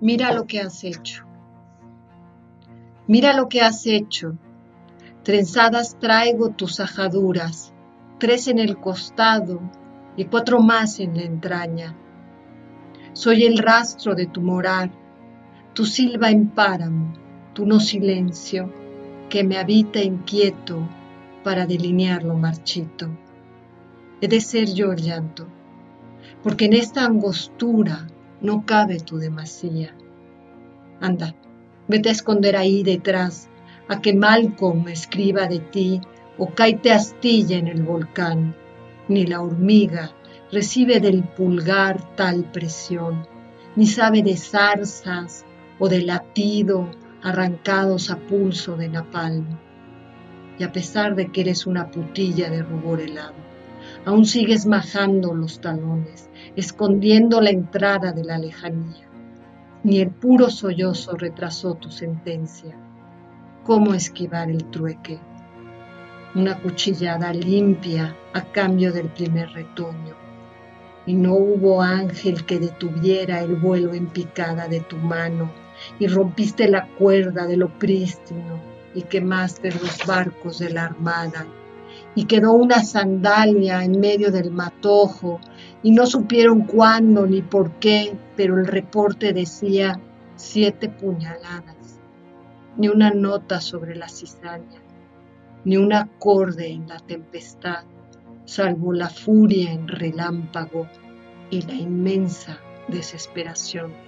Mira lo que has hecho. Mira lo que has hecho. Trenzadas traigo tus ajaduras, tres en el costado y cuatro más en la entraña. Soy el rastro de tu morar, tu silba en páramo, tu no silencio, que me habita inquieto para delinear lo marchito. He de ser yo el llanto, porque en esta angostura no cabe tu demasía. Anda, vete a esconder ahí detrás, a que Malcolm escriba de ti o caite astilla en el volcán. Ni la hormiga recibe del pulgar tal presión, ni sabe de zarzas o de latido arrancados a pulso de napalm. Y a pesar de que eres una putilla de rubor helado, aún sigues majando los talones, escondiendo la entrada de la lejanía. Ni el puro sollozo retrasó tu sentencia. ¿Cómo esquivar el trueque? Una cuchillada limpia a cambio del primer retoño. Y no hubo ángel que detuviera el vuelo en picada de tu mano, y rompiste la cuerda de lo prístino, y quemaste los barcos de la armada, y quedó una sandalia en medio del matojo, y no supieron cuándo ni por qué, pero el reporte decía siete puñaladas, ni una nota sobre la cizaña, ni un acorde en la tempestad, salvo la furia en relámpago y la inmensa desesperación.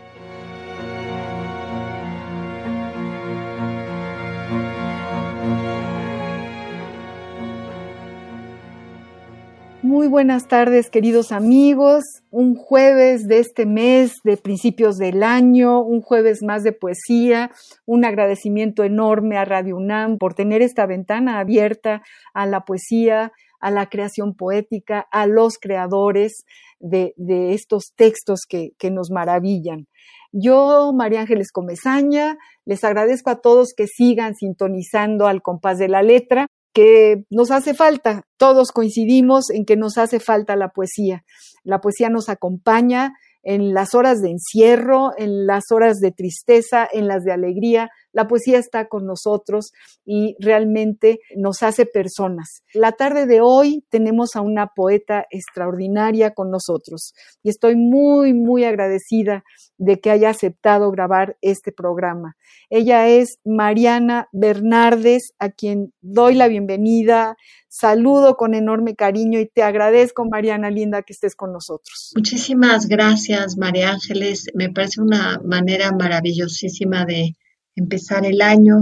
Muy buenas tardes, queridos amigos. Un jueves de este mes, de principios del año, un jueves más de poesía. Un agradecimiento enorme a Radio UNAM por tener esta ventana abierta a la poesía, a la creación poética, a los creadores de, estos textos que, que nos maravillan. Yo, María Ángeles Comezaña, les agradezco a todos que sigan sintonizando al compás de la letra que nos hace falta. Todos coincidimos en que nos hace falta la poesía. La poesía nos acompaña en las horas de encierro, en las horas de tristeza, en las de alegría, la poesía está con nosotros y realmente nos hace personas. La tarde de hoy tenemos a una poeta extraordinaria con nosotros y estoy muy, muy agradecida de que haya aceptado grabar este programa. Ella es Mariana Bernardes, a quien doy la bienvenida, saludo con enorme cariño y te agradezco, Mariana Linda, que estés con nosotros. Muchísimas gracias, María Ángeles. Me parece una manera maravillosísima de empezar el año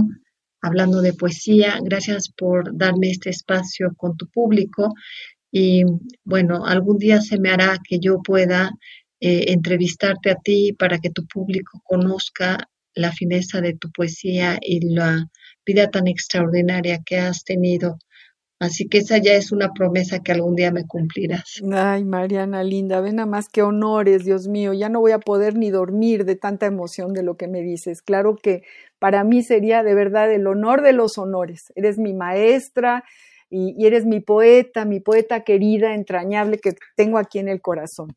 hablando de poesía. Gracias por darme este espacio con tu público y bueno, algún día se me hará que yo pueda eh, entrevistarte a ti para que tu público conozca la fineza de tu poesía y la vida tan extraordinaria que has tenido Así que esa ya es una promesa que algún día me cumplirás. Ay, Mariana linda, ven a más que honores, Dios mío, ya no voy a poder ni dormir de tanta emoción de lo que me dices. Claro que para mí sería de verdad el honor de los honores. Eres mi maestra y, y eres mi poeta, mi poeta querida, entrañable que tengo aquí en el corazón.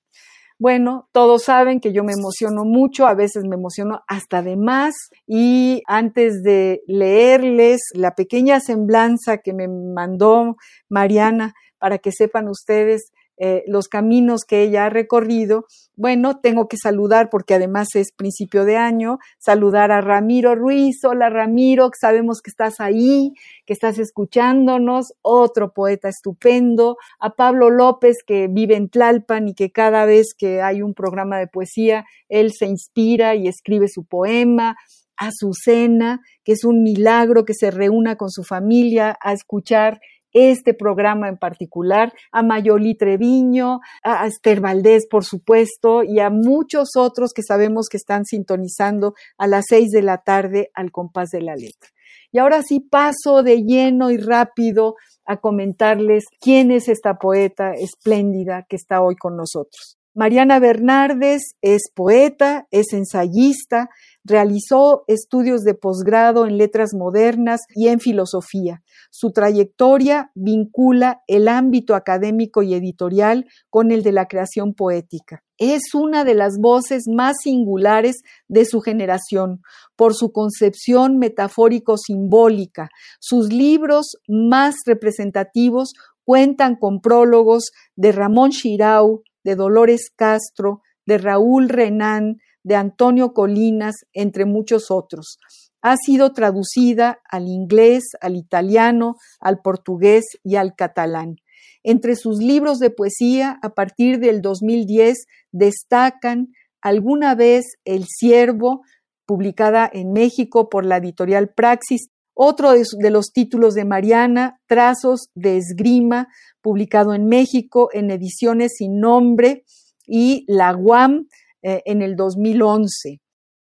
Bueno, todos saben que yo me emociono mucho, a veces me emociono hasta de más y antes de leerles la pequeña semblanza que me mandó Mariana para que sepan ustedes eh, los caminos que ella ha recorrido. Bueno, tengo que saludar porque además es principio de año, saludar a Ramiro Ruiz. Hola Ramiro, sabemos que estás ahí, que estás escuchándonos, otro poeta estupendo, a Pablo López que vive en Tlalpan y que cada vez que hay un programa de poesía, él se inspira y escribe su poema, Azucena, que es un milagro que se reúna con su familia a escuchar este programa en particular, a Mayoli Treviño, a Esther Valdés, por supuesto, y a muchos otros que sabemos que están sintonizando a las seis de la tarde al compás de la letra. Y ahora sí paso de lleno y rápido a comentarles quién es esta poeta espléndida que está hoy con nosotros. Mariana Bernardes es poeta, es ensayista, realizó estudios de posgrado en letras modernas y en filosofía. Su trayectoria vincula el ámbito académico y editorial con el de la creación poética. Es una de las voces más singulares de su generación por su concepción metafórico-simbólica. Sus libros más representativos cuentan con prólogos de Ramón Chirau, de Dolores Castro, de Raúl Renán, de Antonio Colinas, entre muchos otros. Ha sido traducida al inglés, al italiano, al portugués y al catalán. Entre sus libros de poesía, a partir del 2010, destacan Alguna vez El Ciervo, publicada en México por la editorial Praxis, otro de, los títulos de Mariana, Trazos de Esgrima, publicado en México en ediciones sin nombre, y La Guam eh, en el 2011.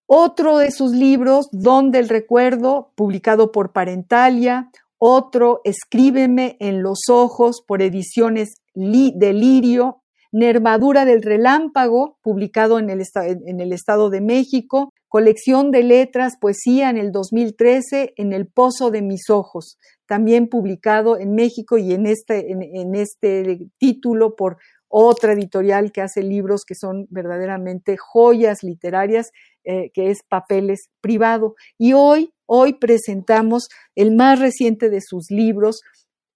Otro de sus libros, Don del Recuerdo, publicado por Parentalia. Otro, Escríbeme en los Ojos, por ediciones Delirio. Nervadura del Relámpago, publicado en el, en el Estado de México colección de letras, poesía en el 2013 en El Pozo de mis Ojos, también publicado en México y en este, en, este título por otra editorial que hace libros que son verdaderamente joyas literarias, eh, que es Papeles Privado. Y hoy, hoy presentamos el más reciente de sus libros,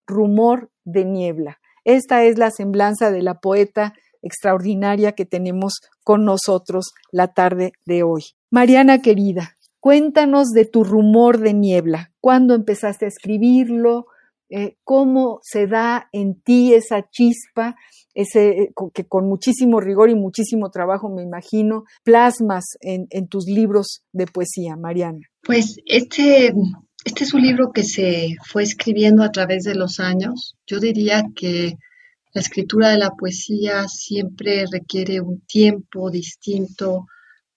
Rumor de Niebla. Esta es la semblanza de la poeta extraordinaria que tenemos con nosotros la tarde de hoy. Mariana querida, cuéntanos de tu rumor de niebla. ¿Cuándo empezaste a escribirlo? Eh, ¿Cómo se da en ti esa chispa, ese, eh, que con muchísimo rigor y muchísimo trabajo, me imagino, plasmas en, tus libros de poesía, Mariana? Pues este, este es un libro que se fue escribiendo a través de los años. Yo diría que la escritura de la poesía siempre requiere un tiempo distinto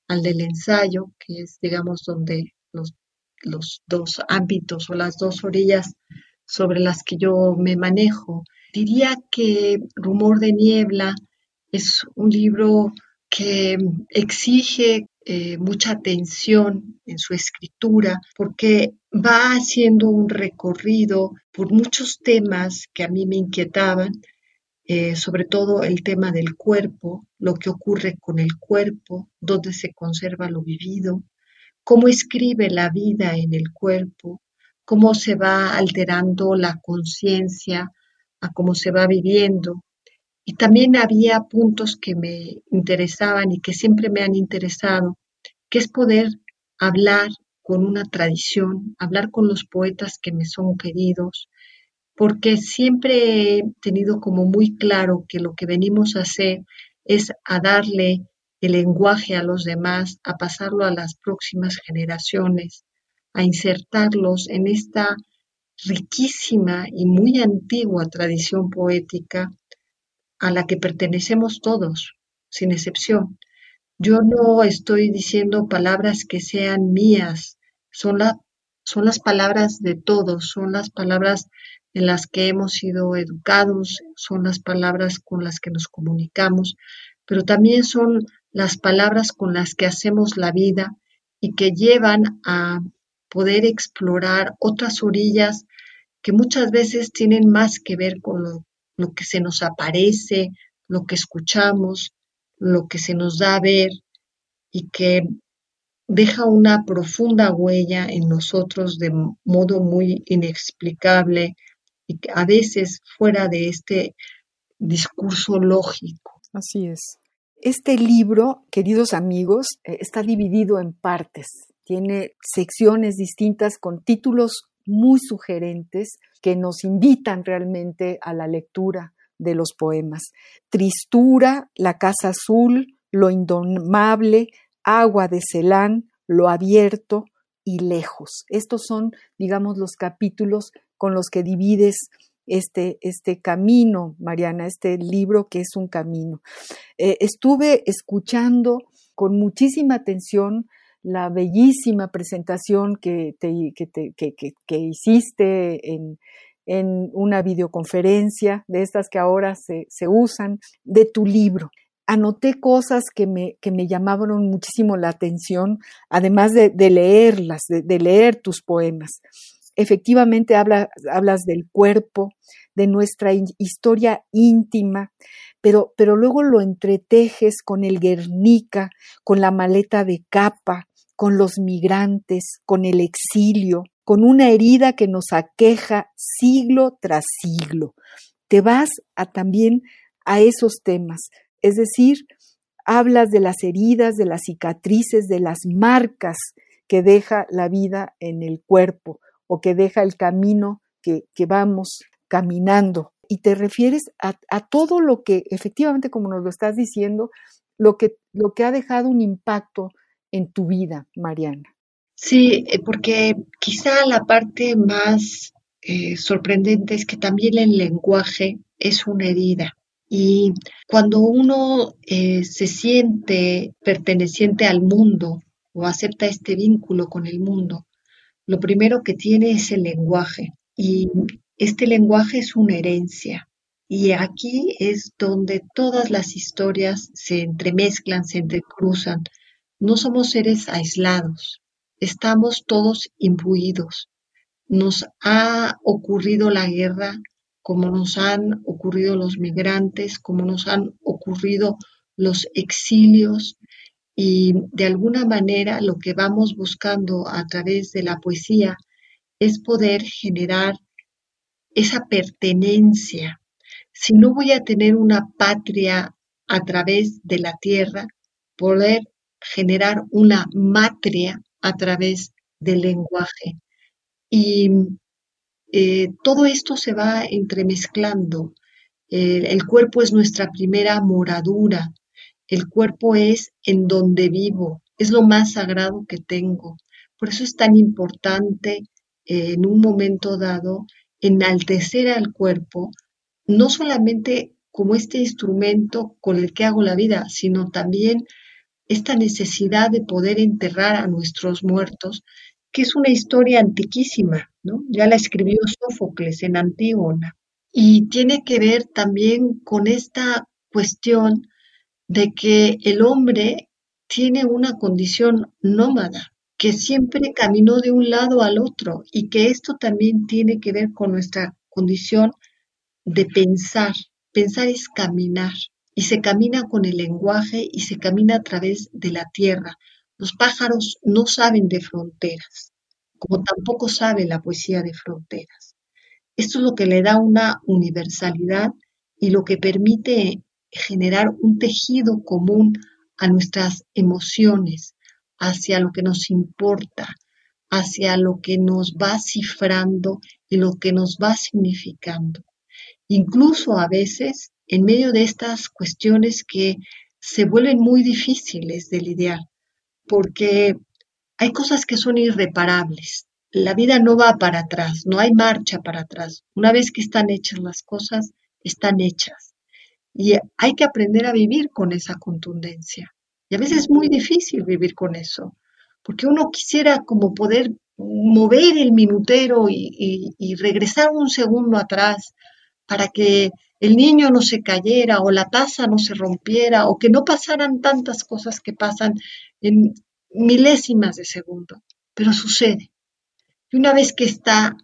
al del ensayo, que es, digamos, donde los, los dos ámbitos o las dos orillas sobre las que yo me manejo. Diría que Rumor de Niebla es un libro que exige eh, mucha atención en su escritura porque va haciendo un recorrido por muchos temas que a mí me inquietaban eh, sobre todo el tema del cuerpo, lo que ocurre con el cuerpo, dónde se conserva lo vivido, cómo escribe la vida en el cuerpo, cómo se va alterando la conciencia a cómo se va viviendo. Y también había puntos que me interesaban y que siempre me han interesado, que es poder hablar con una tradición, hablar con los poetas que me son queridos, porque siempre he tenido como muy claro que lo que venimos a hacer es a darle el lenguaje a los demás, a pasarlo a las próximas generaciones, a insertarlos en esta riquísima y muy antigua tradición poética a la que pertenecemos todos, sin excepción. Yo no estoy diciendo palabras que sean mías, son, son las palabras de todos, son las palabras en las que hemos sido educados, son las palabras con las que nos comunicamos, pero también son las palabras con las que hacemos la vida y que llevan a poder explorar otras orillas que muchas veces tienen más que ver con lo, que se nos aparece, lo que escuchamos, lo que se nos da a ver y que deja una profunda huella en nosotros de modo muy inexplicable y a veces fuera de este discurso lógico. Así es. Este libro, queridos amigos, eh, está dividido en partes. Tiene secciones distintas con títulos muy sugerentes que nos invitan realmente a la lectura de los poemas. Tristura, La Casa Azul, Lo Indomable, Agua de Celán, Lo Abierto y Lejos. Estos son, digamos, los capítulos con los que divides este, este camino, Mariana, este libro que es un camino. Eh, estuve escuchando con muchísima atención la bellísima presentación que, que, hiciste en, en, una videoconferencia de estas que ahora se, se usan, de tu libro anoté cosas que me, que me llamaron muchísimo la atención, además de, leerlas, de, leer tus poemas. Efectivamente hablas del cuerpo, de nuestra historia íntima, pero, pero luego lo entretejes con el Guernica, con la maleta de capa, con los migrantes, con el exilio, con una herida que nos aqueja siglo tras siglo. Te vas a también a esos temas, es decir, hablas de las heridas, de las cicatrices, de las marcas que deja la vida en el cuerpo o que deja el camino que, vamos caminando. Y te refieres a, todo lo que, efectivamente, como nos lo estás diciendo, lo que, lo que ha dejado un impacto en tu vida, Mariana. Sí, eh, porque quizá la parte más eh, sorprendente es que también el lenguaje es una herida. Y cuando uno eh, se siente perteneciente al mundo o acepta este vínculo con el mundo, lo primero que tiene es el lenguaje. Y este lenguaje es una herencia. Y aquí es donde todas las historias se entremezclan, se entrecruzan. No somos seres aislados, estamos todos imbuidos. Nos ha ocurrido la guerra como nos han ocurrido los migrantes, como nos han ocurrido los exilios y de alguna manera lo que vamos buscando a través de la poesía es poder generar esa pertenencia. Si no voy a tener una patria a través de la tierra, poder generar una matria a través del lenguaje. Y eh, todo esto se va entremezclando. el cuerpo es nuestra primera moradura. El cuerpo es en donde vivo, es lo más sagrado que tengo. Por eso es tan importante eh, en un momento dado enaltecer al cuerpo, no solamente como este instrumento con el que hago la vida, sino también esta necesidad de poder enterrar a nuestros muertos que es una historia antiquísima, ¿no? Ya la escribió Sófocles en Antígona. Y tiene que ver también con esta cuestión de que el hombre tiene una condición nómada, que siempre caminó de un lado al otro y que esto también tiene que ver con nuestra condición de pensar. Pensar es caminar y se camina con el lenguaje y se camina a través de la tierra. Los pájaros no saben de fronteras, como tampoco sabe la poesía de fronteras. Esto es lo que le da una universalidad y lo que permite generar un tejido común a nuestras emociones, hacia lo que nos importa, hacia lo que nos va cifrando y lo que nos va significando. Incluso a veces, en medio de estas cuestiones que se vuelven muy difíciles de lidiar, porque hay cosas que son irreparables. La vida no va para atrás, no hay marcha para atrás. Una vez que están hechas las cosas, están hechas. Y hay que aprender a vivir con esa contundencia. Y a veces es muy difícil vivir con eso, porque uno quisiera como poder mover el minutero y, y regresar un segundo atrás para que el niño no se cayera o la taza no se rompiera o que no pasaran tantas cosas que pasan en milésimas de segundo, pero sucede. Y una vez que está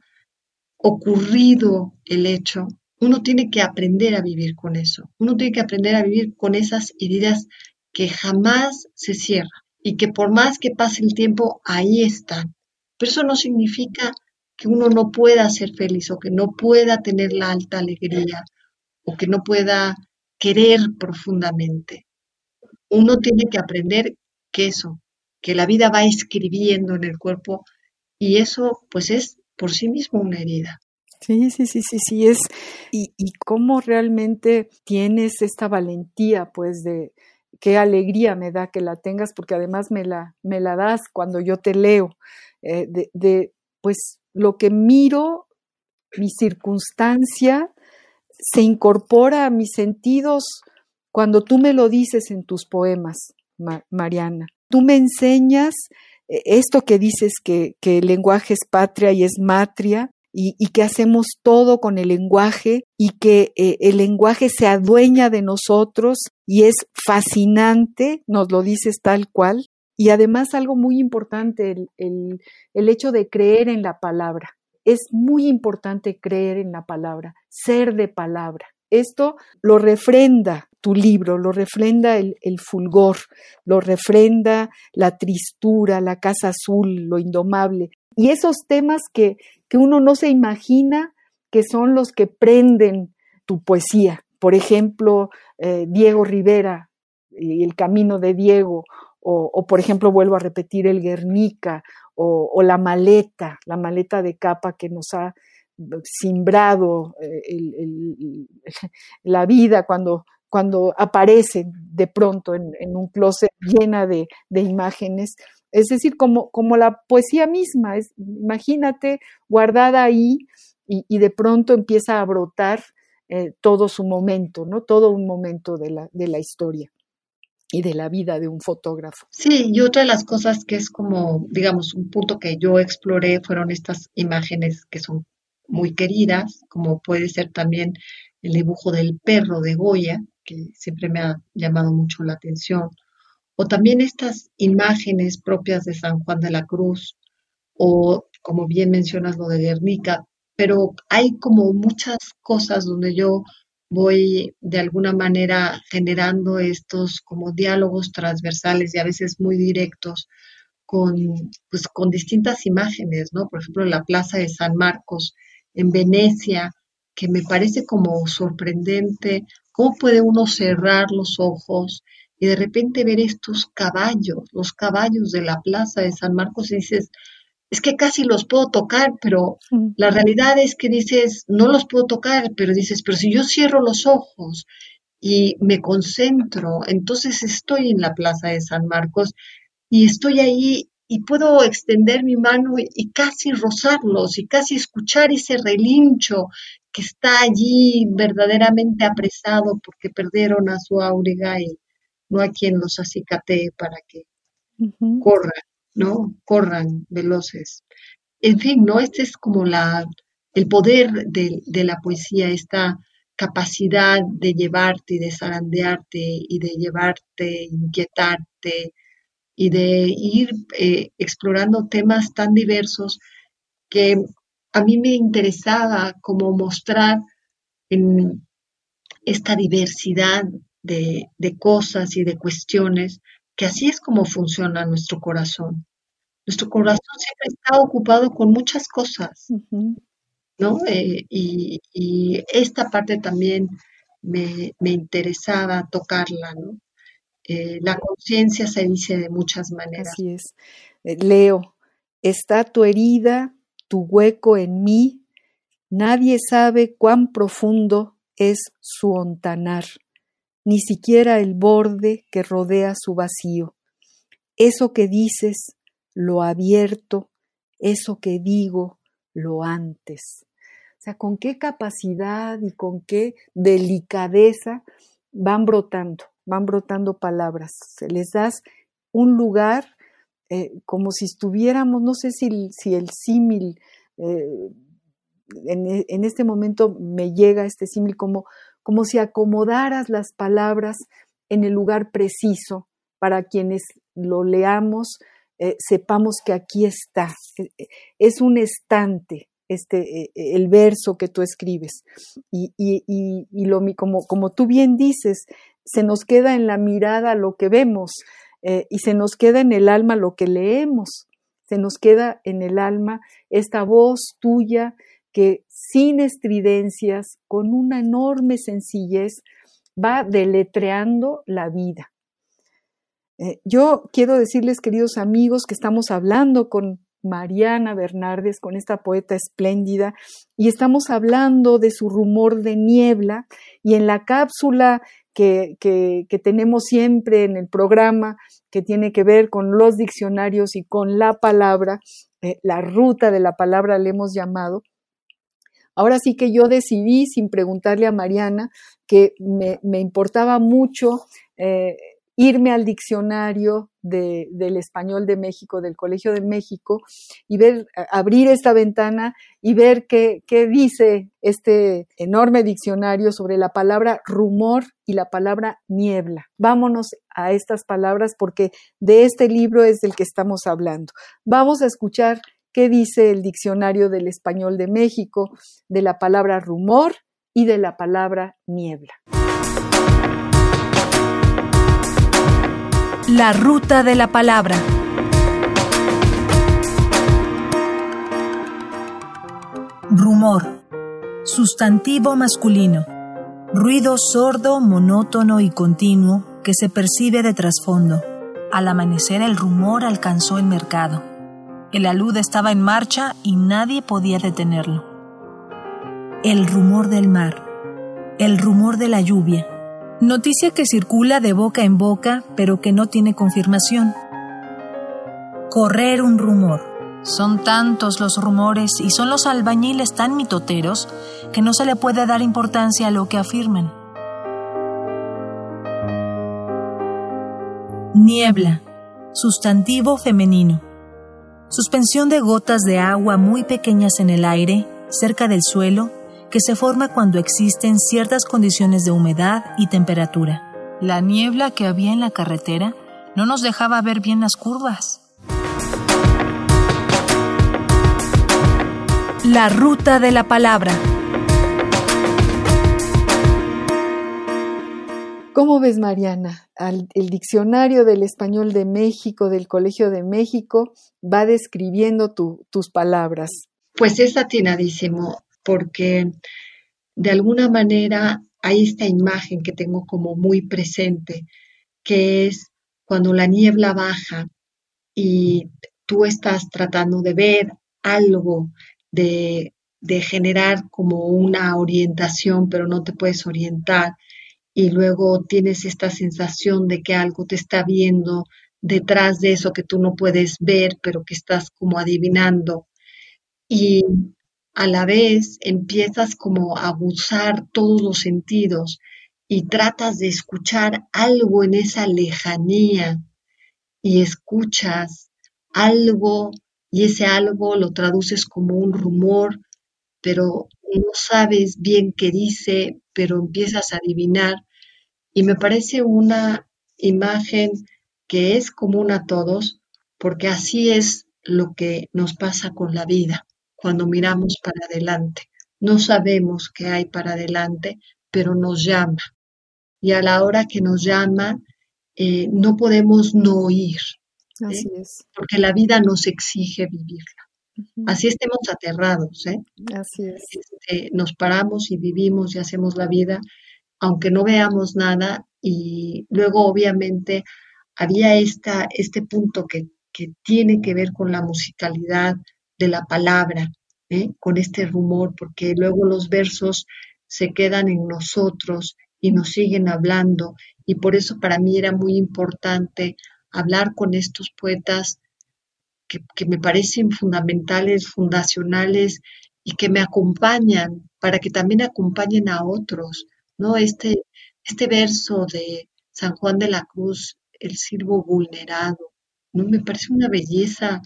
ocurrido el hecho, uno tiene que aprender a vivir con eso. Uno tiene que aprender a vivir con esas heridas que jamás se cierran y que por más que pase el tiempo, ahí están. Pero eso no significa que uno no pueda ser feliz o que no pueda tener la alta alegría o que no pueda querer profundamente. Uno tiene que aprender que eso, que la vida va escribiendo en el cuerpo y eso pues es por sí mismo una herida. Sí, sí, sí, sí, sí, es. Y, y cómo realmente tienes esta valentía, pues, de qué alegría me da que la tengas, porque además me la, me la das cuando yo te leo, eh, de, de, pues, lo que miro mi circunstancia se incorpora a mis sentidos cuando tú me lo dices en tus poemas, Mariana. Tú me enseñas eh, esto que dices que, el lenguaje es patria y es matria, y, que hacemos todo con el lenguaje y que eh, el lenguaje se adueña de nosotros y es fascinante, nos lo dices tal cual. Y además algo muy importante, el, el hecho de creer en la palabra. Es muy importante creer en la palabra, ser de palabra. Esto lo refrenda tu libro, lo refrenda el, fulgor, lo refrenda la tristura, la casa azul, lo indomable. Y esos temas que, que uno no se imagina que son los que prenden tu poesía. Por ejemplo, eh, Diego Rivera el camino de Diego, o, por ejemplo vuelvo a repetir el Guernica, o, la maleta, la maleta de capa que nos ha simbrado eh, la vida cuando, cuando aparece de pronto en, un closet llena de, imágenes. Es decir, como, como la poesía misma, es, imagínate guardada ahí y, de pronto empieza a brotar eh, todo su momento, ¿no? Todo un momento de la, de la historia y de la vida de un fotógrafo. Sí, y otra de las cosas que es como, digamos, un punto que yo exploré fueron estas imágenes que son muy queridas, como puede ser también el dibujo del perro de Goya, que siempre me ha llamado mucho la atención, o también estas imágenes propias de San Juan de la Cruz, o como bien mencionas lo de Guernica, pero hay como muchas cosas donde yo voy de alguna manera generando estos como diálogos transversales y a veces muy directos con, pues, con distintas imágenes, ¿no? Por ejemplo, la Plaza de San Marcos en Venecia, que me parece como sorprendente cómo puede uno cerrar los ojos y de repente ver estos caballos, los caballos de la Plaza de San Marcos y dices, es que casi los puedo tocar, pero la realidad es que dices, no los puedo tocar, pero dices, pero si yo cierro los ojos y me concentro, entonces estoy en la plaza de San Marcos y estoy ahí y puedo extender mi mano y, casi rozarlos y casi escuchar ese relincho que está allí verdaderamente apresado porque perdieron a su auriga y no hay quien los acicatee para que corran. ¿No? Corran veloces. En fin, ¿no? Este es como la, el poder de, la poesía, esta capacidad de llevarte y de zarandearte y de llevarte, inquietarte y de ir eh, explorando temas tan diversos que a mí me interesaba como mostrar en esta diversidad de, de cosas y de cuestiones que así es como funciona nuestro corazón. Nuestro corazón siempre está ocupado con muchas cosas, ¿no? Eh, y, esta parte también me, interesaba tocarla, ¿no? Eh, la conciencia se dice de muchas maneras. Así es. Eh, Leo, está tu herida, tu hueco en mí, nadie sabe cuán profundo es su ontanar ni siquiera el borde que rodea su vacío. Eso que dices, lo abierto, eso que digo, lo antes. O sea, con qué capacidad y con qué delicadeza van brotando, van brotando palabras. Se les das un lugar eh, como si estuviéramos, no sé si, el símil, eh, en, este momento me llega este símil como como si acomodaras las palabras en el lugar preciso para quienes lo leamos, eh, sepamos que aquí está. E, e, es un estante este, e, el verso que tú escribes. Y, lo, como, como tú bien dices, se nos queda en la mirada lo que vemos eh, y se nos queda en el alma lo que leemos. Se nos queda en el alma esta voz tuya que sin estridencias, con una enorme sencillez, va deletreando la vida. Eh, yo quiero decirles, queridos amigos, que estamos hablando con Mariana Bernardes, con esta poeta espléndida, y estamos hablando de su rumor de niebla, y en la cápsula que, que, tenemos siempre en el programa, que tiene que ver con los diccionarios y con la palabra, eh, la ruta de la palabra le hemos llamado, ahora sí que yo decidí, sin preguntarle a Mariana, que me, importaba mucho eh, irme al diccionario del español de México, del Colegio de México, y ver, abrir esta ventana y ver qué, qué dice este enorme diccionario sobre la palabra rumor y la palabra niebla. Vámonos a estas palabras porque de este libro es del que estamos hablando. Vamos a escuchar qué dice el diccionario del español de México de la palabra rumor y de la palabra niebla. La ruta de la palabra. Rumor. Sustantivo masculino. Ruido sordo, monótono y continuo que se percibe de trasfondo. Al amanecer el rumor alcanzó el mercado. El alud estaba en marcha y nadie podía detenerlo. El rumor del mar. El rumor de la lluvia Noticia que circula de boca en boca, pero que no tiene confirmación. Correr un rumor. Son tantos los rumores y son los albañiles tan mitoteros que no se le puede dar importancia a lo que afirman. Niebla. Sustantivo femenino. Suspensión de gotas de agua muy pequeñas en el aire, cerca del suelo, que se forma cuando existen ciertas condiciones de humedad y temperatura. La niebla que había en la carretera no nos dejaba ver bien las curvas. La ruta de la palabra. ¿Cómo ves, Mariana? el diccionario del español de México, del Colegio de México, va describiendo tus palabras. Pues es atinadísimo porque de alguna manera hay esta imagen que tengo como muy presente, que es cuando la niebla baja y tú estás tratando de ver algo, de, generar como una orientación, pero no te puedes orientar. Y luego tienes esta sensación de que algo te está viendo detrás de eso que tú no puedes ver, pero que estás como adivinando. Y a la vez empiezas como a abusar todos los sentidos y tratas de escuchar algo en esa lejanía y escuchas algo y ese algo lo traduces como un rumor, pero no sabes bien qué dice, pero empiezas a adivinar y me parece una imagen que es común a todos porque así es lo que nos pasa con la vida cuando miramos para adelante. No sabemos qué hay para adelante, pero nos llama. Y a la hora que nos llama, eh, no podemos no oír. Así es. Porque la vida nos exige vivirla. Así estemos aterrados. ¿eh? Así es. Este, nos paramos y vivimos y hacemos la vida, aunque no veamos nada. Y luego, obviamente, había esta, este punto que, que tiene que ver con la musicalidad, de la palabra, ¿eh? con este rumor, porque luego los versos se quedan en nosotros y nos siguen hablando. Y por eso para mí era muy importante hablar con estos poetas que, me parecen fundamentales, fundacionales y que me acompañan para que también acompañen a otros. ¿no? Este, este verso de San Juan de la Cruz, el sirvo vulnerado, ¿no? me parece una belleza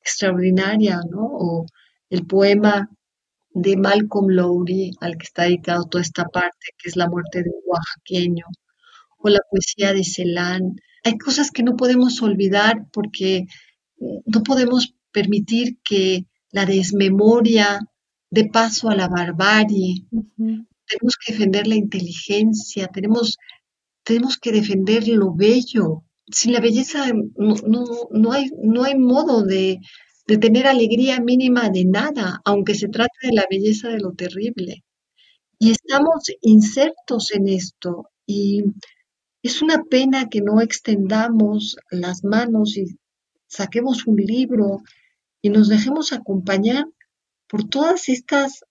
extraordinaria, ¿no? O el poema de Malcolm Lowry, al que está dedicado toda esta parte, que es la muerte de un oaxaqueño, o la poesía de Celan. Hay cosas que no podemos olvidar porque no podemos permitir que la desmemoria dé paso a la barbarie. Tenemos que defender la inteligencia, tenemos, tenemos que defender lo bello, sin la belleza no, no, hay, no hay modo de, de tener alegría mínima de nada, aunque se trate de la belleza de lo terrible. Y estamos insertos en esto y es una pena que no extendamos las manos y saquemos un libro y nos dejemos acompañar por todas estas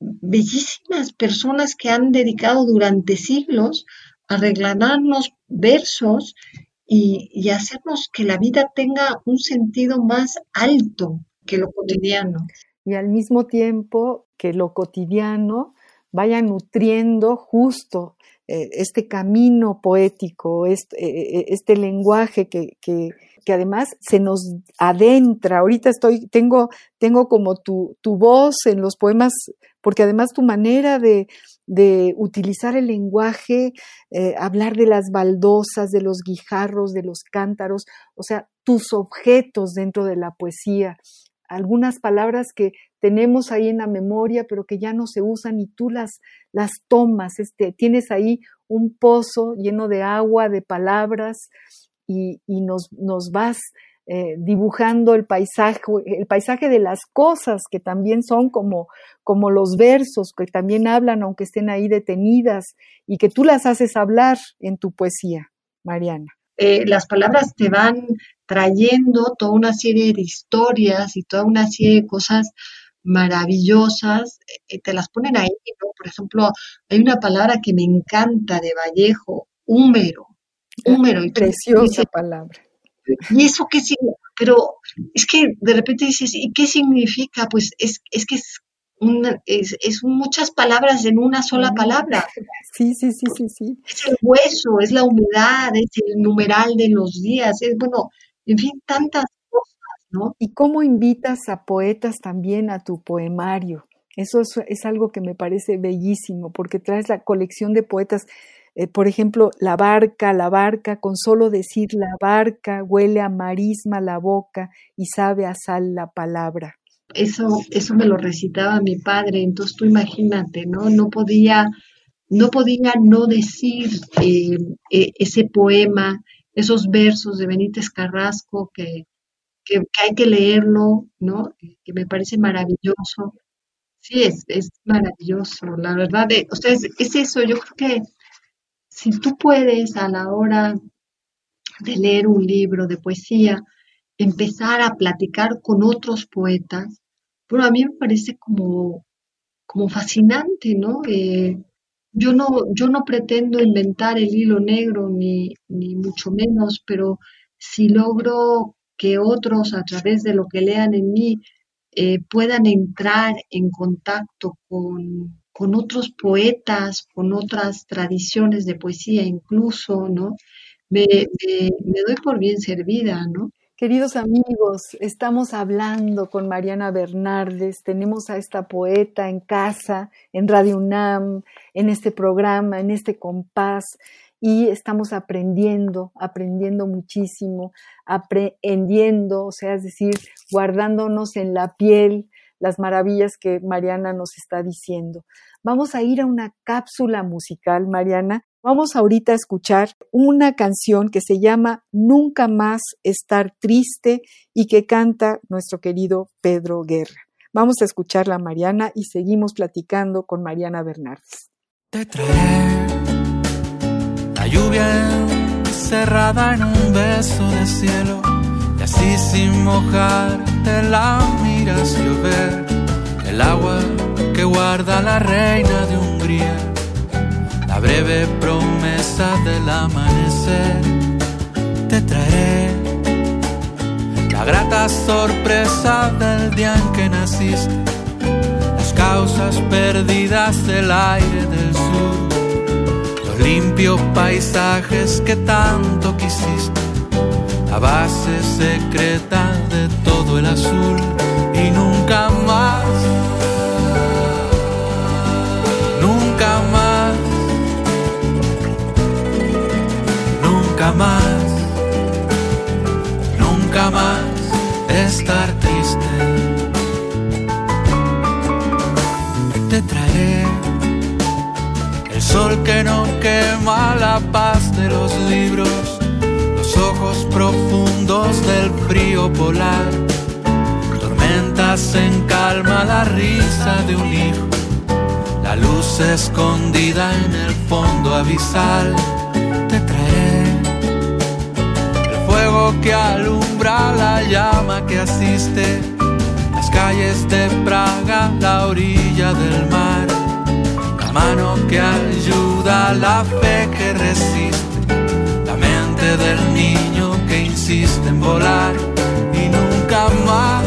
bellísimas personas que han dedicado durante siglos arreglarnos versos y, hacernos que la vida tenga un sentido más alto que lo cotidiano. Y al mismo tiempo que lo cotidiano vaya nutriendo justo eh, este camino poético, este, eh, este lenguaje que, que, además se nos adentra. Ahorita estoy, tengo, tengo como tu, tu voz en los poemas, porque además tu manera de, de utilizar el lenguaje, eh, hablar de las baldosas, de los guijarros, de los cántaros, o sea, tus objetos dentro de la poesía, algunas palabras que tenemos ahí en la memoria, pero que ya no se usan y tú las, las tomas, este, tienes ahí un pozo lleno de agua, de palabras y, y nos, nos vas eh, dibujando el paisaje, el paisaje de las cosas que también son como, como los versos que también hablan aunque estén ahí detenidas y que tú las haces hablar en tu poesía, Mariana. Eh, las palabras te van trayendo toda una serie de historias y toda una serie de cosas maravillosas, eh, te las ponen ahí, Por ejemplo, hay una palabra que me encanta de Vallejo, húmero, húmero. Preciosa palabra. ¿Y eso qué significa? Pero es que de repente dices, ¿y qué significa? Pues es, es que es, una, es, es, muchas palabras en una sola palabra. Sí, sí, sí, sí, sí. Es el hueso, es la humedad, es el numeral de los días, es bueno, en fin, tantas cosas, ¿no? ¿Y cómo invitas a poetas también a tu poemario? Eso es, es algo que me parece bellísimo, porque traes la colección de poetas eh, por ejemplo, la barca, la barca, con solo decir la barca, huele a marisma la boca y sabe a sal la palabra. Eso, eso me lo recitaba mi padre, entonces tú imagínate, ¿no? No podía, no podía no decir eh, eh, ese poema, esos versos de Benítez Carrasco que, que, hay que leerlo, ¿no? Que me parece maravilloso. Sí, es, es maravilloso, la verdad. De, o sea, es, es eso, yo creo que si tú puedes a la hora de leer un libro de poesía, empezar a platicar con otros poetas, bueno, a mí me parece como, como fascinante, ¿no? Eh, yo ¿no? Yo no pretendo inventar el hilo negro, ni, ni mucho menos, pero si logro que otros, a través de lo que lean en mí, eh, puedan entrar en contacto con, con otros poetas, con otras tradiciones de poesía incluso, ¿no? Me, doy por bien servida, ¿no? Queridos amigos, estamos hablando con Mariana Bernardes, tenemos a esta poeta en casa, en Radio UNAM, en este programa, en este compás, y estamos aprendiendo, aprendiendo muchísimo, aprendiendo, o sea, es decir, guardándonos en la piel las maravillas que Mariana nos está diciendo. Vamos a ir a una cápsula musical, Mariana. Vamos ahorita a escuchar una canción que se llama Nunca más estar triste y que canta nuestro querido Pedro Guerra. Vamos a escucharla, Mariana, y seguimos platicando con Mariana Bernardes. Te traeré la lluvia encerrada en un beso de cielo y así sin mojarte la llover el agua que guarda la reina de Hungría, la breve promesa del amanecer, te traeré la grata sorpresa del día en que naciste, las causas perdidas del aire del sur, los limpios paisajes que tanto quisiste, la base secreta de todo el azul y nunca más nunca más, nunca más estar triste. Te traeré el sol que no quema la paz de los libros, los ojos profundos del frío polar, en calma, la risa de un hijo, la luz escondida en el fondo abisal que alumbra la llama que asiste las calles de Praga, la orilla del mar, la mano que ayuda, la fe que resiste, la mente del niño que insiste en volar y nunca más,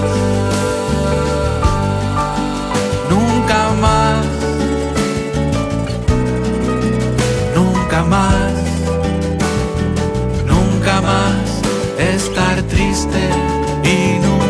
nunca más, nunca más estar triste y nunca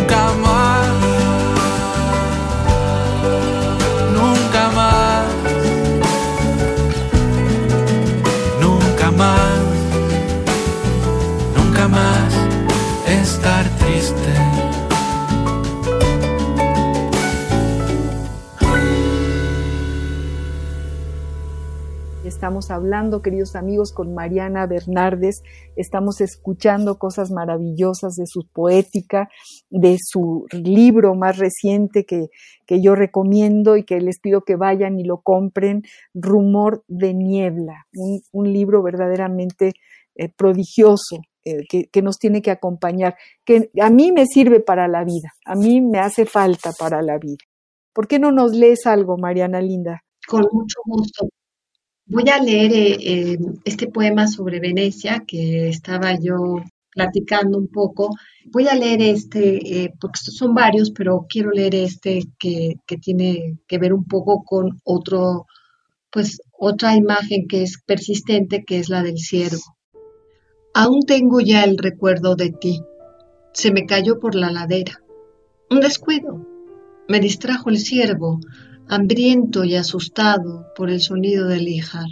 Estamos hablando, queridos amigos, con Mariana Bernardes. Estamos escuchando cosas maravillosas de su poética, de su libro más reciente que, que yo recomiendo y que les pido que vayan y lo compren, Rumor de Niebla, un, libro verdaderamente eh, prodigioso eh, que, que, nos tiene que acompañar, que a mí me sirve para la vida, a mí me hace falta para la vida. ¿Por qué no nos lees algo, Mariana Linda? Con mucho gusto. Voy a leer eh, eh, este poema sobre Venecia que estaba yo platicando un poco. Voy a leer este, eh, porque son varios, pero quiero leer este que, tiene que ver un poco con otro, pues otra imagen que es persistente, que es la del ciervo. Aún tengo ya el recuerdo de ti. Se me cayó por la ladera. Un descuido. Me distrajo el ciervo hambriento y asustado por el sonido del híjar.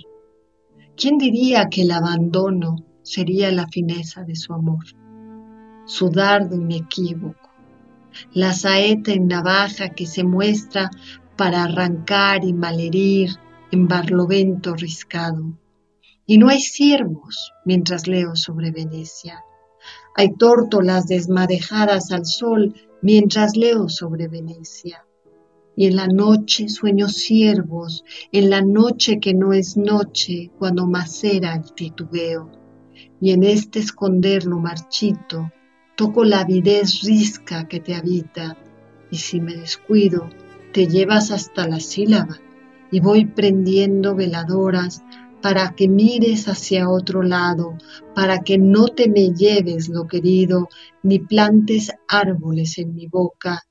¿Quién diría que el abandono sería la fineza de su amor? Su dardo inequívoco, la saeta en navaja que se muestra para arrancar y malherir en barlovento riscado. Y no hay ciervos mientras leo sobre Venecia. Hay tórtolas desmadejadas al sol mientras leo sobre Venecia y en la noche sueño ciervos, en la noche que no es noche, cuando macera el titubeo. Y en este esconderlo marchito, toco la avidez risca que te habita, y si me descuido, te llevas hasta la sílaba, y voy prendiendo veladoras para que mires hacia otro lado, para que no te me lleves lo querido, ni plantes árboles en mi boca,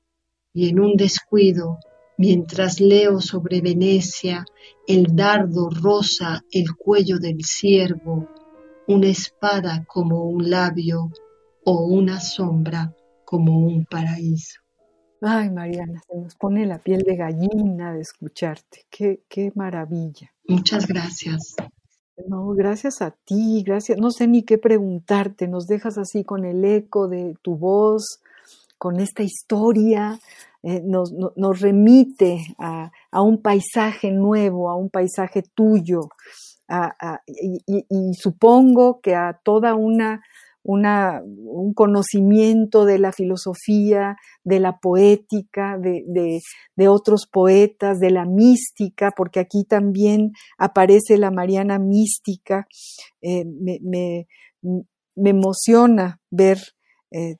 y en un descuido mientras leo sobre Venecia el dardo rosa el cuello del ciervo, una espada como un labio o una sombra como un paraíso. Ay, Mariana, se nos pone la piel de gallina de escucharte. Qué, qué maravilla. Muchas gracias. No, gracias a ti, gracias. No sé ni qué preguntarte. Nos dejas así con el eco de tu voz, con esta historia eh, nos, remite a, un paisaje nuevo, a un paisaje tuyo, y, supongo que a toda una, un conocimiento de la filosofía, de la poética, de, otros poetas, de la mística, porque aquí también aparece la Mariana mística. Eh, me, emociona ver eh,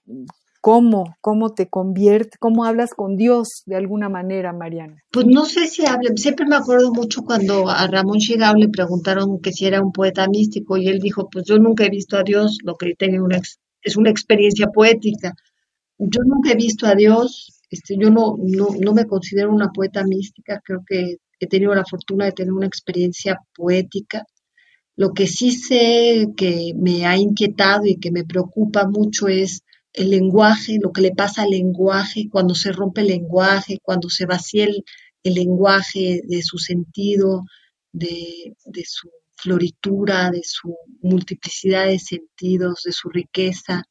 cómo, cómo te convierte, cómo hablas con Dios de alguna manera, Mariana. Pues no sé si hablen, siempre me acuerdo mucho cuando a Ramón Chigao le preguntaron que si era un poeta místico y él dijo, pues yo nunca he visto a Dios, lo que tengo una, es una experiencia poética. Yo nunca he visto a Dios, este, yo no, no, no me considero una poeta mística, creo que he tenido la fortuna de tener una experiencia poética. Lo que sí sé que me ha inquietado y que me preocupa mucho es el lenguaje, lo que le pasa al lenguaje, cuando se rompe el lenguaje, cuando se vacía el, lenguaje de su sentido, de, de, su floritura, de su multiplicidad de sentidos, de su riqueza.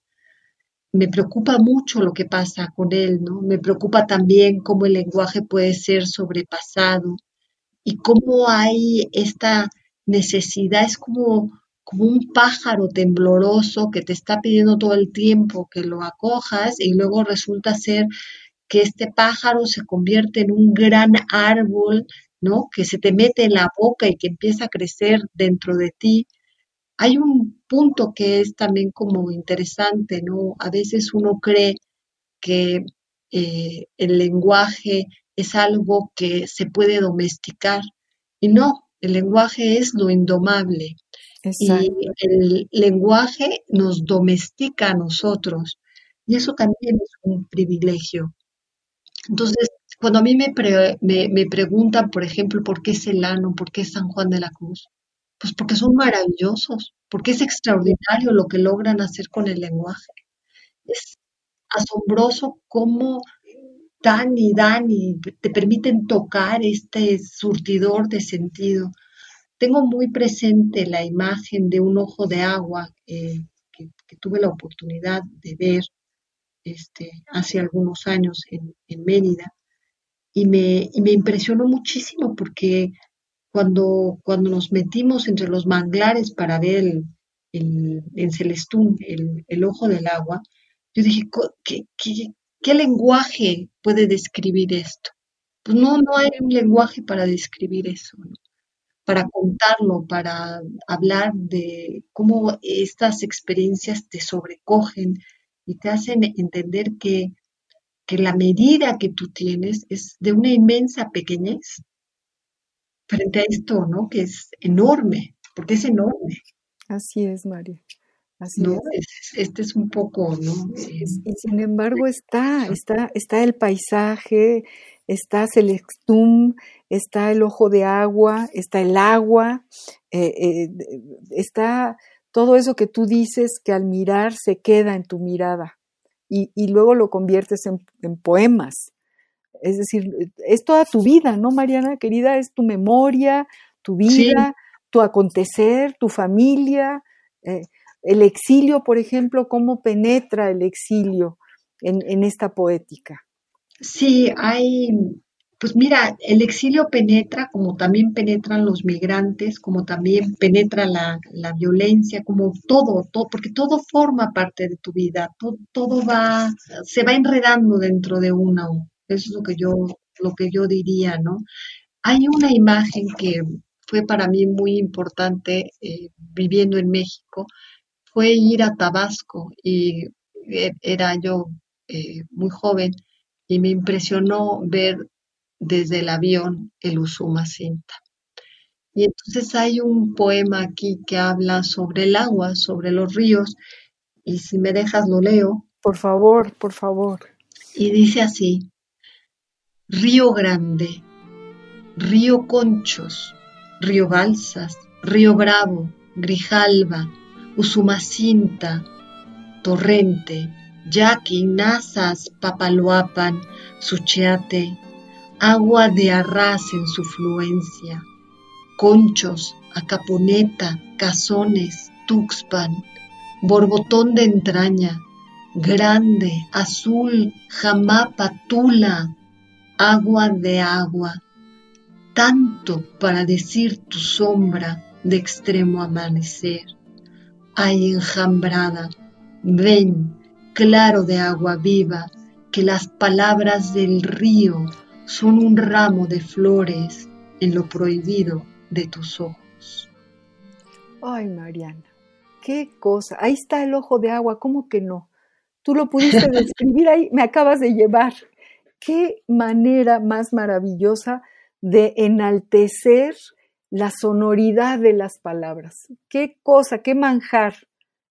Me preocupa mucho lo que pasa con él, ¿no? Me preocupa también cómo el lenguaje puede ser sobrepasado y cómo hay esta necesidad, es como como un pájaro tembloroso que te está pidiendo todo el tiempo que lo acojas y luego resulta ser que este pájaro se convierte en un gran árbol, ¿no? Que se te mete en la boca y que empieza a crecer dentro de ti. Hay un punto que es también como interesante, ¿no? A veces uno cree que eh, el lenguaje es algo que se puede domesticar y no, el lenguaje es lo indomable. Y el lenguaje nos domestica a nosotros. Y eso también es un privilegio. Entonces, cuando a mí me, me, preguntan, por ejemplo, por qué es Celano, por qué es San Juan de la Cruz, pues porque son maravillosos, porque es extraordinario lo que logran hacer con el lenguaje. es asombroso cómo dan y dan y te permiten tocar este surtidor de sentido. Tengo muy presente la imagen de un ojo de agua eh, que, tuve la oportunidad de ver este, hace algunos años en, Mérida y me, impresionó muchísimo porque cuando, cuando nos metimos entre los manglares para ver el, en Celestún el, ojo del agua, yo dije, ¿qué, qué, lenguaje puede describir esto? Pues no, no hay un lenguaje para describir eso, para contarlo, para hablar de cómo estas experiencias te sobrecogen y te hacen entender que, que la medida que tú tienes es de una inmensa pequeñez frente a esto, ¿no? Que es enorme, porque es enorme. Así es, María. ¿no? este es un poco, ¿no? y sin embargo está, está, está el paisaje, está Selectum, está el ojo de agua, está el agua, eh, eh, está todo eso que tú dices que al mirar se queda en tu mirada y, luego lo conviertes en, poemas. Es decir, es toda tu vida, ¿no, Mariana querida? Es tu memoria, tu vida, tu acontecer, tu familia. Eh, el exilio, por ejemplo, cómo penetra el exilio en, esta poética. Sí, hay, pues mira, el exilio penetra como también penetran los migrantes, como también penetra la, violencia, como todo, todo, porque todo forma parte de tu vida, todo, todo, va, se va enredando dentro de uno. Eso es lo que yo, lo que yo diría, ¿no? Hay una imagen que fue para mí muy importante eh, viviendo en México, fue ir a Tabasco y e, era yo eh, muy joven y me impresionó ver desde el avión el Usumacinta. Y entonces hay un poema aquí que habla sobre el agua, sobre los ríos, y si me dejas lo leo. Por favor, por favor. Y dice así, Río Grande, Río Conchos, Río Balsas, Río Bravo, Grijalva, Usumacinta, Torrente, Yaqui, Nazas, Papaloapan, Sucheate, agua de arras en su fluencia, conchos, acaponeta, cazones, tuxpan, borbotón de entraña, grande, azul, jamapa, tula, agua de agua, tanto para decir tu sombra de extremo amanecer hay enjambrada. Ven, claro de agua viva, que las palabras del río son un ramo de flores en lo prohibido de tus ojos. Ay, Mariana, qué cosa. Ahí está el ojo de agua, ¿cómo que no? Tú lo pudiste describir ahí, me acabas de llevar. Qué manera más maravillosa de enaltecer la sonoridad de las palabras. Qué cosa, qué manjar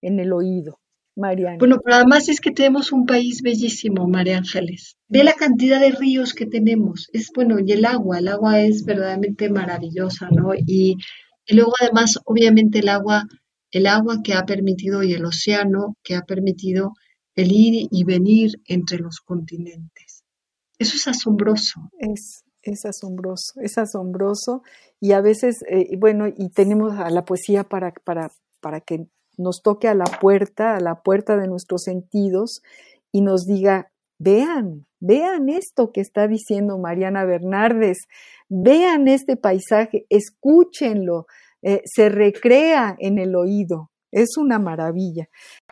en el oído, Mariana. Bueno, pero además es que tenemos un país bellísimo, María Ángeles. Ve la cantidad de ríos que tenemos. Es bueno, y el agua, el agua es verdaderamente maravillosa, ¿no? Y, y luego además, obviamente, el agua, el agua que ha permitido y el océano que ha permitido el ir y venir entre los continentes. Eso es asombroso. Es, es asombroso, es asombroso y a veces, eh, bueno, y tenemos a la poesía para, para, para que nos toque a la puerta, a la puerta de nuestros sentidos y nos diga, vean, vean esto que está diciendo Mariana Bernardes, vean este paisaje, escúchenlo, eh, se recrea en el oído. Es una maravilla.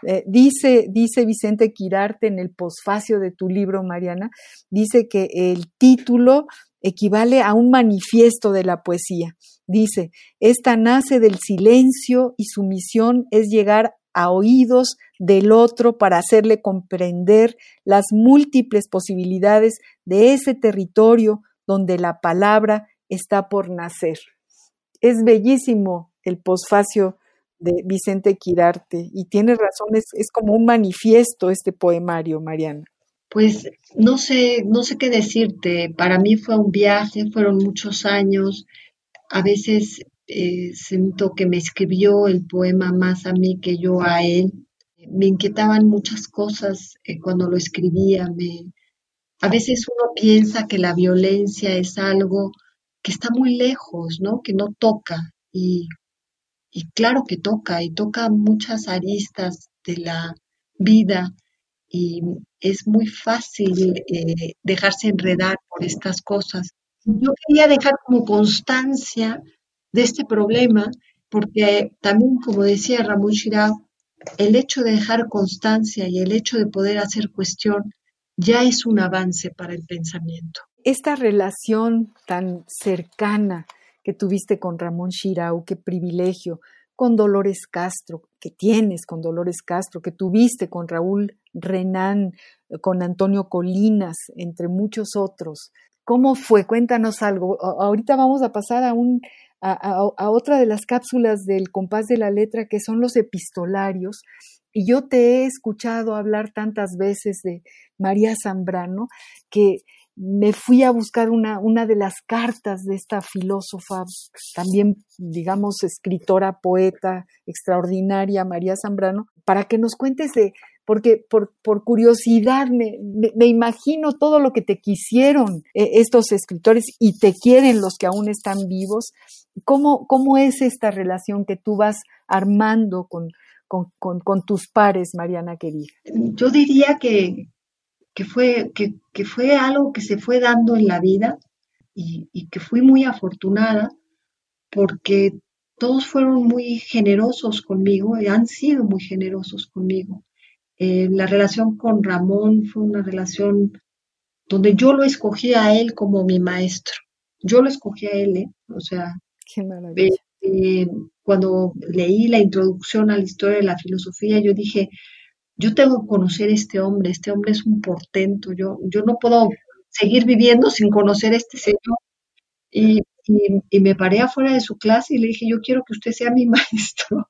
Eh, dice, dice Vicente Quirarte en el posfacio de tu libro, Mariana, dice que el título equivale a un manifiesto de la poesía. Dice, esta nace del silencio y su misión es llegar a oídos del otro para hacerle comprender las múltiples posibilidades de ese territorio donde la palabra está por nacer. Es bellísimo el posfacio de Vicente Quirarte y tiene razón, es, es como un manifiesto este poemario, Mariana. Pues no sé, no sé qué decirte. Para mí fue un viaje, fueron muchos años. A veces eh, siento que me escribió el poema más a mí que yo a él. Me inquietaban muchas cosas eh, cuando lo escribía. Me, a veces uno piensa que la violencia es algo que está muy lejos, ¿no? Que no toca. Y, y claro que toca, y toca muchas aristas de la vida y es muy fácil eh, dejarse enredar por estas cosas. Yo quería dejar como constancia de este problema, porque también, como decía Ramón Chirao, el hecho de dejar constancia y el hecho de poder hacer cuestión ya es un avance para el pensamiento. Esta relación tan cercana que tuviste con Ramón Chirau, qué privilegio, con Dolores Castro, que tienes con Dolores Castro, que tuviste con Raúl Renán, con Antonio Colinas, entre muchos otros. ¿Cómo fue? Cuéntanos algo. Ahorita vamos a pasar a, un, a, otra de las cápsulas del compás de la letra, que son los epistolarios. Y yo te he escuchado hablar tantas veces de María Zambrano que me fui a buscar una, una de las cartas de esta filósofa, también, digamos, escritora, poeta extraordinaria, María Zambrano, para que nos cuentes de, porque por, por curiosidad me, me, imagino todo lo que te quisieron eh, estos escritores y te quieren los que aún están vivos. ¿Cómo, cómo es esta relación que tú vas armando con, con, con, con tus pares, Mariana querida? Yo diría que, que fue, que, que, fue algo que se fue dando en la vida y, y, que fui muy afortunada porque todos fueron muy generosos conmigo y han sido muy generosos conmigo. Eh, la relación con Ramón fue una relación donde yo lo escogí a él como mi maestro. Yo lo escogí a él, ¿eh? o sea, Qué maravilla. Eh, cuando leí la introducción a la historia de la filosofía, yo dije, yo tengo que conocer a este hombre, este hombre es un portento, yo, yo no puedo seguir viviendo sin conocer a este señor. Y, y, me paré afuera de su clase y le dije, yo quiero que usted sea mi maestro.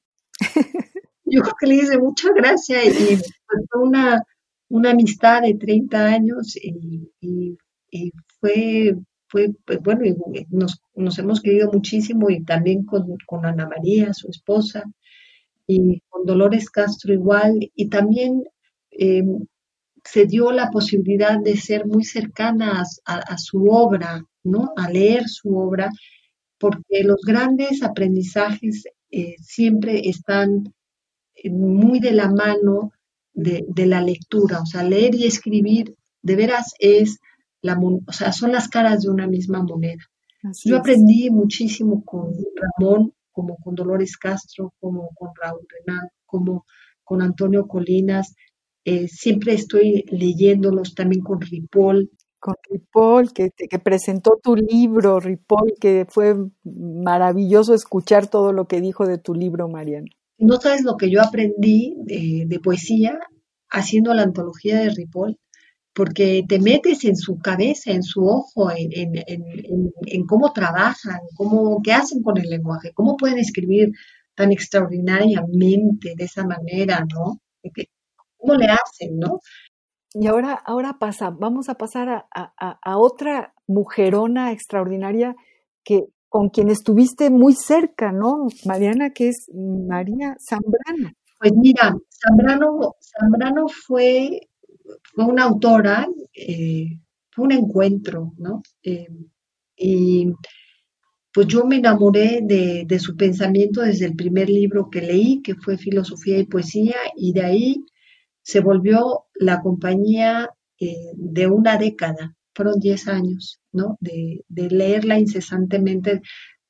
yo creo que le hice mucha gracia y, fue una, una amistad de 30 años y, y fue, fue, pues, bueno, nos, nos, hemos querido muchísimo y también con, con Ana María, su esposa, y con Dolores Castro igual, y también eh, se dio la posibilidad de ser muy cercanas a, su obra, ¿no? A leer su obra, porque los grandes aprendizajes eh, siempre están eh, muy de la mano de, la lectura, o sea, leer y escribir de veras es la, o sea, son las caras de una misma moneda. Yo aprendí muchísimo con Ramón como con Dolores Castro, como con Raúl Renal, como con Antonio Colinas. Eh, siempre estoy leyéndolos también con Ripoll. Con Ripoll, que, que presentó tu libro, Ripoll, que fue maravilloso escuchar todo lo que dijo de tu libro, Mariana. No sabes lo que yo aprendí de, de poesía haciendo la antología de Ripoll porque te metes en su cabeza, en su ojo, en, cómo trabajan, cómo, qué hacen con el lenguaje, cómo pueden escribir tan extraordinariamente de esa manera, ¿no? ¿Cómo le hacen, no? Y ahora, ahora pasa, vamos a pasar a, a, otra mujerona extraordinaria que con quien estuviste muy cerca, ¿no? Mariana, que es María Zambrano. Pues mira, Zambrano, Zambrano fue fue una autora, eh, fue un encuentro, ¿no? Eh, y pues yo me enamoré de, su pensamiento desde el primer libro que leí, que fue Filosofía y Poesía, y de ahí se volvió la compañía eh, de una década, fueron 10 años, ¿no? De, de, leerla incesantemente,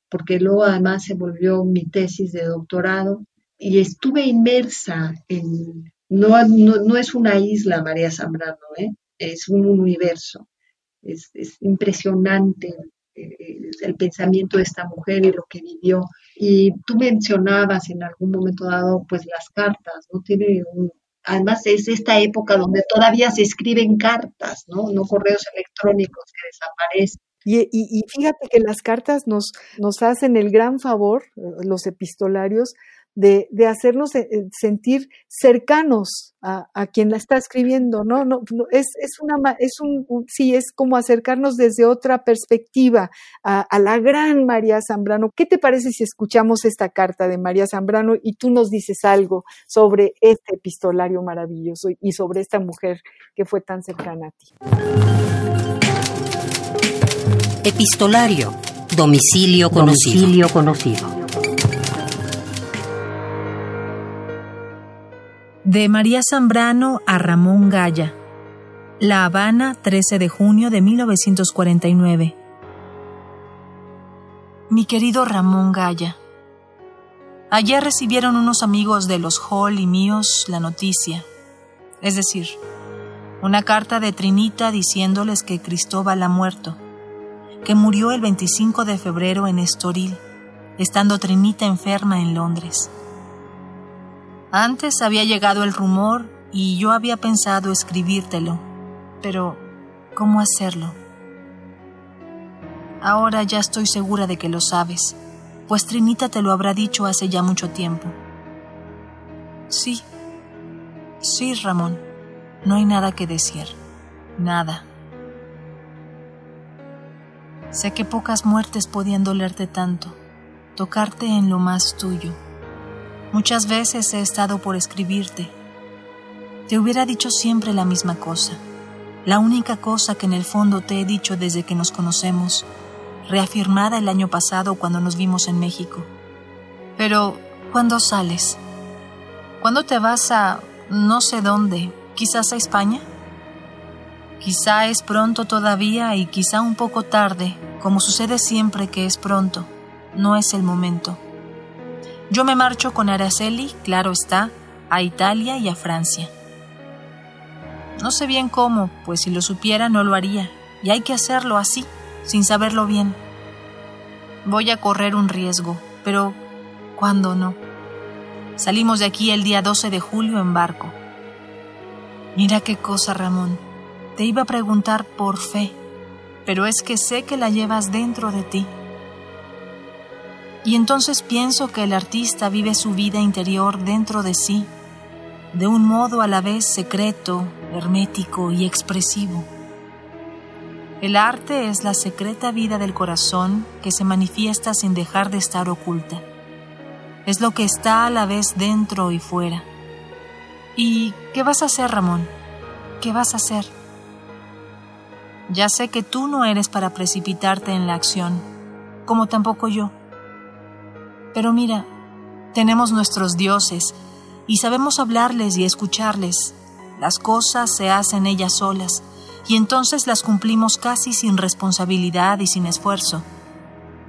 porque luego además se volvió mi tesis de doctorado, y estuve inmersa en, no, no, es una isla, María Zambrano, ¿eh? es un universo. Es, impresionante eh, el pensamiento de esta mujer y lo que vivió. Y tú mencionabas en algún momento dado, pues las cartas, ¿no? Tiene además es esta época donde todavía se escriben cartas, ¿no? No correos electrónicos que desaparecen. Y, y, fíjate que las cartas nos, nos hacen el gran favor, los epistolarios, de, hacernos sentir cercanos a, quien la está escribiendo, ¿no? no, es, es, una, es un, sí, es como acercarnos desde otra perspectiva a, a, la gran María Zambrano. ¿Qué te parece si escuchamos esta carta de María Zambrano y tú nos dices algo sobre este epistolario maravilloso y sobre esta mujer que fue tan cercana a ti? Epistolario. Domicilio conocido. Domicilio conocido. De María Zambrano a Ramón Gaya. La Habana, 13 de junio de 1949. Mi querido Ramón Gaya, ayer recibieron unos amigos de los Hall y míos la noticia, es decir, una carta de Trinita diciéndoles que Cristóbal ha muerto, que murió el 25 de febrero en Estoril, estando Trinita enferma en Londres. Antes había llegado el rumor y yo había pensado escribírtelo, pero ¿cómo hacerlo? Ahora ya estoy segura de que lo sabes, pues Trinita te lo habrá dicho hace ya mucho tiempo. Sí, sí, Ramón, no hay nada que decir, nada. Sé que pocas muertes podían dolerte tanto, tocarte en lo más tuyo Muchas veces he estado por escribirte. Te hubiera dicho siempre la misma cosa, la única cosa que en el fondo te he dicho desde que nos conocemos, reafirmada el año pasado cuando nos vimos en México. Pero, ¿cuándo sales? ¿Cuándo te vas a no sé dónde? ¿Quizás a España? Quizá es pronto todavía y quizá un poco tarde, como sucede siempre que es pronto. No es el momento. Yo me marcho con Araceli, claro está, a Italia y a Francia. No sé bien cómo, pues si lo supiera no lo haría, y hay que hacerlo así, sin saberlo bien. Voy a correr un riesgo, pero ¿cuándo no? Salimos de aquí el día 12 de julio en barco. Mira qué cosa, Ramón. Te iba a preguntar por fe, pero es que sé que la llevas dentro de ti. Y entonces pienso que el artista vive su vida interior dentro de sí, de un modo a la vez secreto, hermético y expresivo. El arte es la secreta vida del corazón que se manifiesta sin dejar de estar oculta. Es lo que está a la vez dentro y fuera. ¿Y qué vas a hacer, Ramón? ¿Qué vas a hacer? Ya sé que tú no eres para precipitarte en la acción, como tampoco yo. Pero mira, tenemos nuestros dioses y sabemos hablarles y escucharles. Las cosas se hacen ellas solas y entonces las cumplimos casi sin responsabilidad y sin esfuerzo.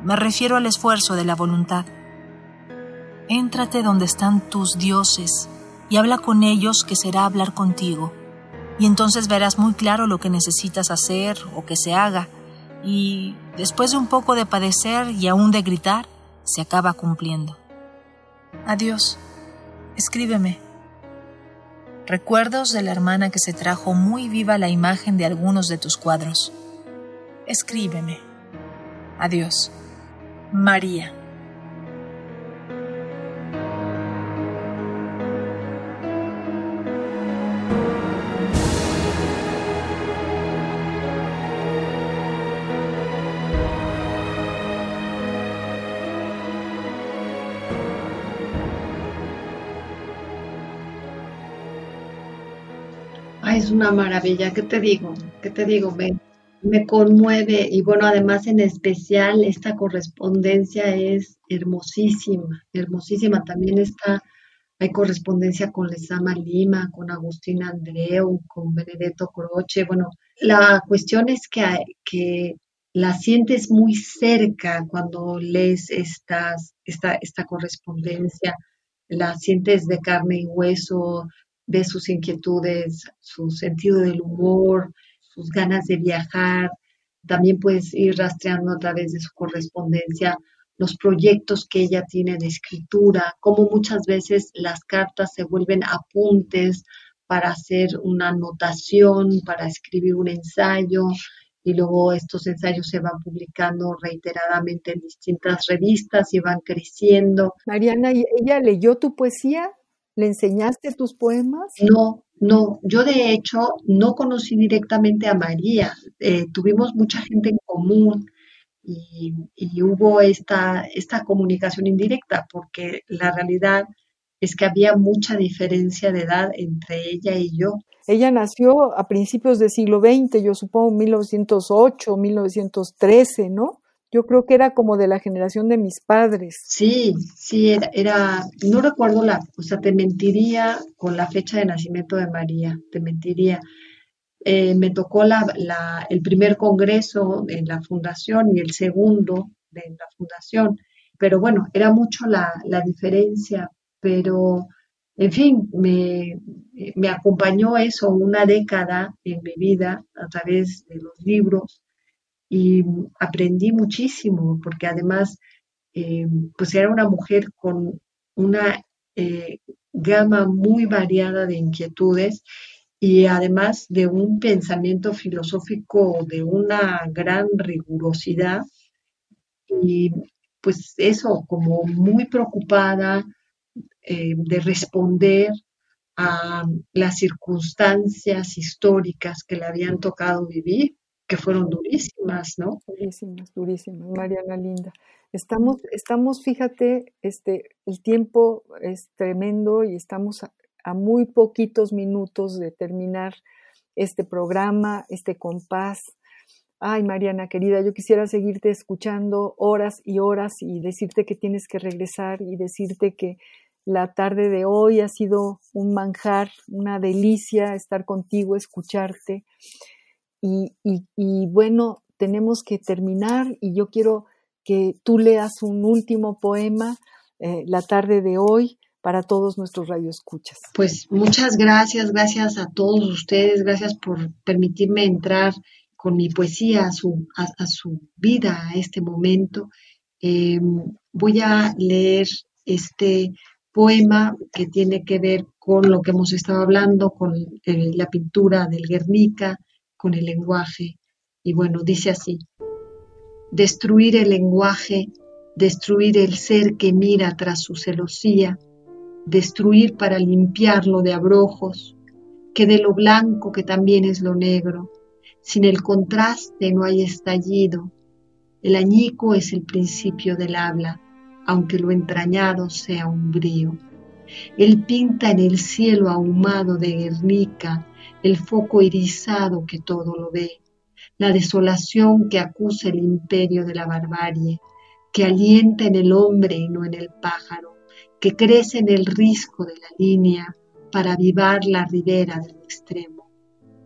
Me refiero al esfuerzo de la voluntad. Éntrate donde están tus dioses y habla con ellos que será hablar contigo. Y entonces verás muy claro lo que necesitas hacer o que se haga. Y después de un poco de padecer y aún de gritar, se acaba cumpliendo. Adiós. Escríbeme. Recuerdos de la hermana que se trajo muy viva la imagen de algunos de tus cuadros. Escríbeme. Adiós. María. Es una maravilla, ¿qué te digo? ¿Qué te digo? Me, me conmueve y bueno, además en especial esta correspondencia es hermosísima, hermosísima. También está, hay correspondencia con Lesama Lima, con Agustín Andreu, con Benedetto Croce. Bueno, la cuestión es que, que la sientes muy cerca cuando lees estas, esta, esta correspondencia, la sientes de carne y hueso, ves sus inquietudes, su sentido del humor, sus ganas de viajar. También puedes ir rastreando a través de su correspondencia los proyectos que ella tiene de escritura, como muchas veces las cartas se vuelven apuntes para hacer una anotación, para escribir un ensayo, y luego estos ensayos se van publicando reiteradamente en distintas revistas y van creciendo. Mariana, ¿ella leyó tu poesía? ¿Le enseñaste tus poemas? No, no. Yo de hecho no conocí directamente a María. Eh, tuvimos mucha gente en común y, y, hubo esta, esta comunicación indirecta porque la realidad es que había mucha diferencia de edad entre ella y yo. Ella nació a principios del siglo XX, yo supongo 1908, 1913, ¿no? Yo creo que era como de la generación de mis padres. Sí, sí, era, era, no recuerdo la, o sea, te mentiría con la fecha de nacimiento de María, te mentiría. Eh, me tocó la, la, el primer congreso en la fundación y el segundo de la fundación, pero bueno, era mucho la, la diferencia, pero en fin, me, me, acompañó eso una década en mi vida a través de los libros y aprendí muchísimo porque además eh, pues era una mujer con una eh, gama muy variada de inquietudes y además de un pensamiento filosófico de una gran rigurosidad. Y pues eso como muy preocupada eh, de responder a las circunstancias históricas que le habían tocado vivir, fueron durísimas, ¿no? Durísimas, durísimas, Mariana Linda. Estamos, estamos, fíjate, este, el tiempo es tremendo y estamos a muy poquitos minutos de terminar este programa, este compás. Ay, Mariana querida, yo quisiera seguirte escuchando horas y horas y decirte que tienes que regresar y decirte que la tarde de hoy ha sido un manjar, una delicia estar contigo, escucharte. Y, bueno, tenemos que terminar y yo quiero que tú leas un último poema eh, la tarde de hoy para todos nuestros radioescuchas. Pues muchas gracias, gracias a todos ustedes, gracias por permitirme entrar con mi poesía a su, a, su vida, a este momento. Eh, voy a leer este poema que tiene que ver con lo que hemos estado hablando, con eh, la pintura del Guernica, con el lenguaje. Y bueno, dice así, destruir el lenguaje, destruir el ser que mira tras su celosía, destruir para limpiarlo de abrojos, que de lo blanco que también es lo negro, sin el contraste no hay estallido, el añico es el principio del habla, aunque lo entrañado sea umbrío. Él pinta en el cielo ahumado de Guernica el foco irisado que todo lo ve, la desolación que acusa el imperio de la barbarie, que alienta en el hombre y no en el pájaro, que crece en el risco de la línea para avivar la ribera del extremo.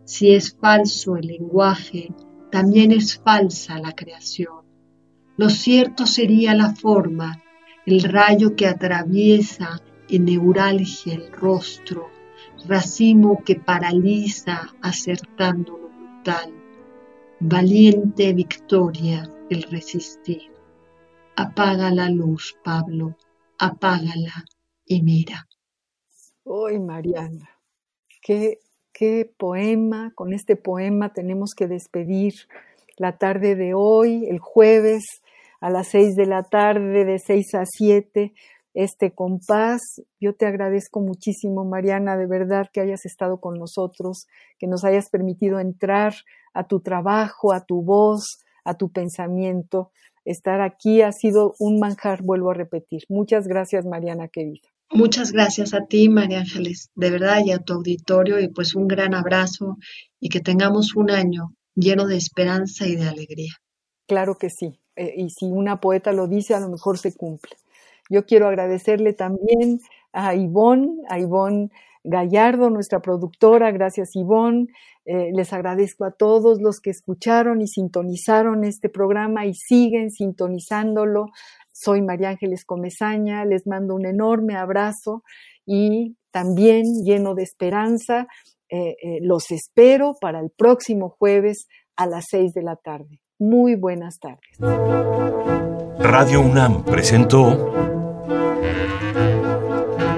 Si es falso el lenguaje, también es falsa la creación. Lo cierto sería la forma, el rayo que atraviesa en neuralgia el rostro, racimo que paraliza acertando lo brutal, valiente victoria el resistir. Apaga la luz, Pablo, apágala y mira. Hoy, Mariana, qué, qué poema, con este poema tenemos que despedir la tarde de hoy, el jueves, a las seis de la tarde, de seis a siete, este compás. Yo te agradezco muchísimo, Mariana, de verdad que hayas estado con nosotros, que nos hayas permitido entrar a tu trabajo, a tu voz, a tu pensamiento. Estar aquí ha sido un manjar, vuelvo a repetir. Muchas gracias, Mariana, querida. Muchas gracias a ti, María Ángeles, de verdad, y a tu auditorio, y pues un gran abrazo y que tengamos un año lleno de esperanza y de alegría. Claro que sí. Eh, y si una poeta lo dice, a lo mejor se cumple. Yo quiero agradecerle también a Ivonne, a Ivonne Gallardo, nuestra productora. Gracias, Ivonne. Eh, les agradezco a todos los que escucharon y sintonizaron este programa y siguen sintonizándolo. Soy María Ángeles Comezaña, les mando un enorme abrazo y también lleno de esperanza. Eh, los espero para el próximo jueves a las seis de la tarde. Muy buenas tardes. Radio UNAM presentó